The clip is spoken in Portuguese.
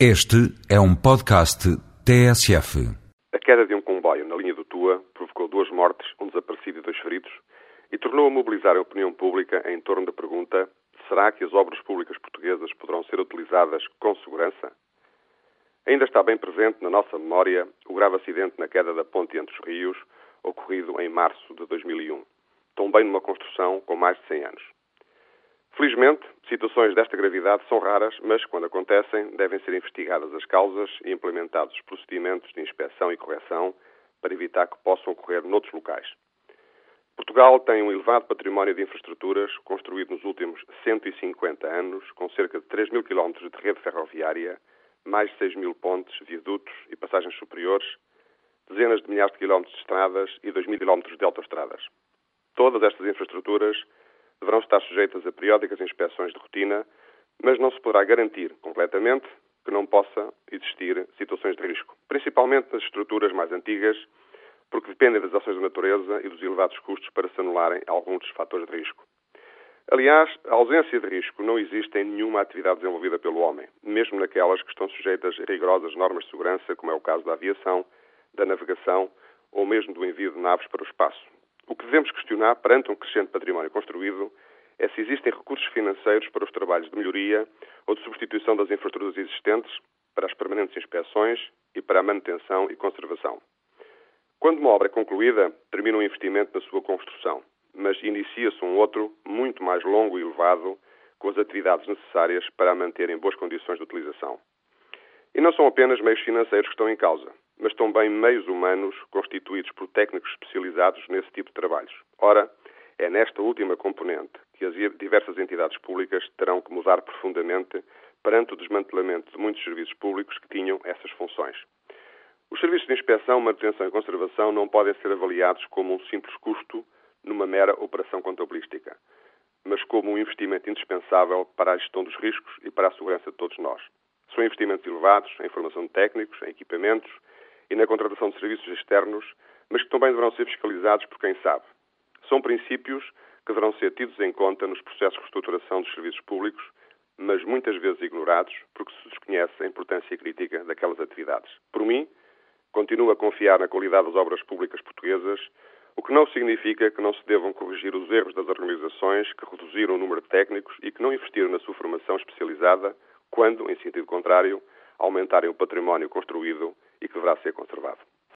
Este é um podcast TSF. A queda de um comboio na linha do Tua provocou duas mortes, um desaparecido e dois feridos, e tornou a mobilizar a opinião pública em torno da pergunta: será que as obras públicas portuguesas poderão ser utilizadas com segurança? Ainda está bem presente na nossa memória o grave acidente na queda da ponte entre os rios, ocorrido em março de 2001, também numa construção com mais de 100 anos. Felizmente, situações desta gravidade são raras, mas quando acontecem, devem ser investigadas as causas e implementados os procedimentos de inspeção e correção para evitar que possam ocorrer noutros locais. Portugal tem um elevado património de infraestruturas construído nos últimos 150 anos, com cerca de 3 mil quilómetros de rede ferroviária, mais de 6 mil pontes, viadutos e passagens superiores, dezenas de milhares de quilómetros de estradas e 2 mil quilómetros de autoestradas. Todas estas infraestruturas deverão estar sujeitas a periódicas inspeções de rotina, mas não se poderá garantir completamente que não possa existir situações de risco, principalmente nas estruturas mais antigas, porque dependem das ações da natureza e dos elevados custos para se anularem alguns dos fatores de risco. Aliás, a ausência de risco não existe em nenhuma atividade desenvolvida pelo homem, mesmo naquelas que estão sujeitas a rigorosas normas de segurança, como é o caso da aviação, da navegação ou mesmo do envio de naves para o espaço. O que devemos questionar perante um crescente património construído é se existem recursos financeiros para os trabalhos de melhoria ou de substituição das infraestruturas existentes, para as permanentes inspeções e para a manutenção e conservação. Quando uma obra é concluída, termina um investimento na sua construção, mas inicia-se um outro, muito mais longo e elevado, com as atividades necessárias para a manter em boas condições de utilização. E não são apenas meios financeiros que estão em causa, mas também meios humanos constituídos por técnicos especializados nesse tipo de trabalhos. Ora, é nesta última componente que as diversas entidades públicas terão que mudar profundamente perante o desmantelamento de muitos serviços públicos que tinham essas funções. Os serviços de inspeção, manutenção e conservação não podem ser avaliados como um simples custo numa mera operação contabilística, mas como um investimento indispensável para a gestão dos riscos e para a segurança de todos nós. São investimentos elevados em formação de técnicos, em equipamentos e na contratação de serviços externos, mas que também deverão ser fiscalizados por quem sabe. São princípios que deverão ser tidos em conta nos processos de reestruturação dos serviços públicos, mas muitas vezes ignorados porque se desconhece a importância crítica daquelas atividades. Por mim, continuo a confiar na qualidade das obras públicas portuguesas, o que não significa que não se devam corrigir os erros das organizações que reduziram o número de técnicos e que não investiram na sua formação especializada, quando, em sentido contrário, aumentarem o património construído e que deverá ser conservado.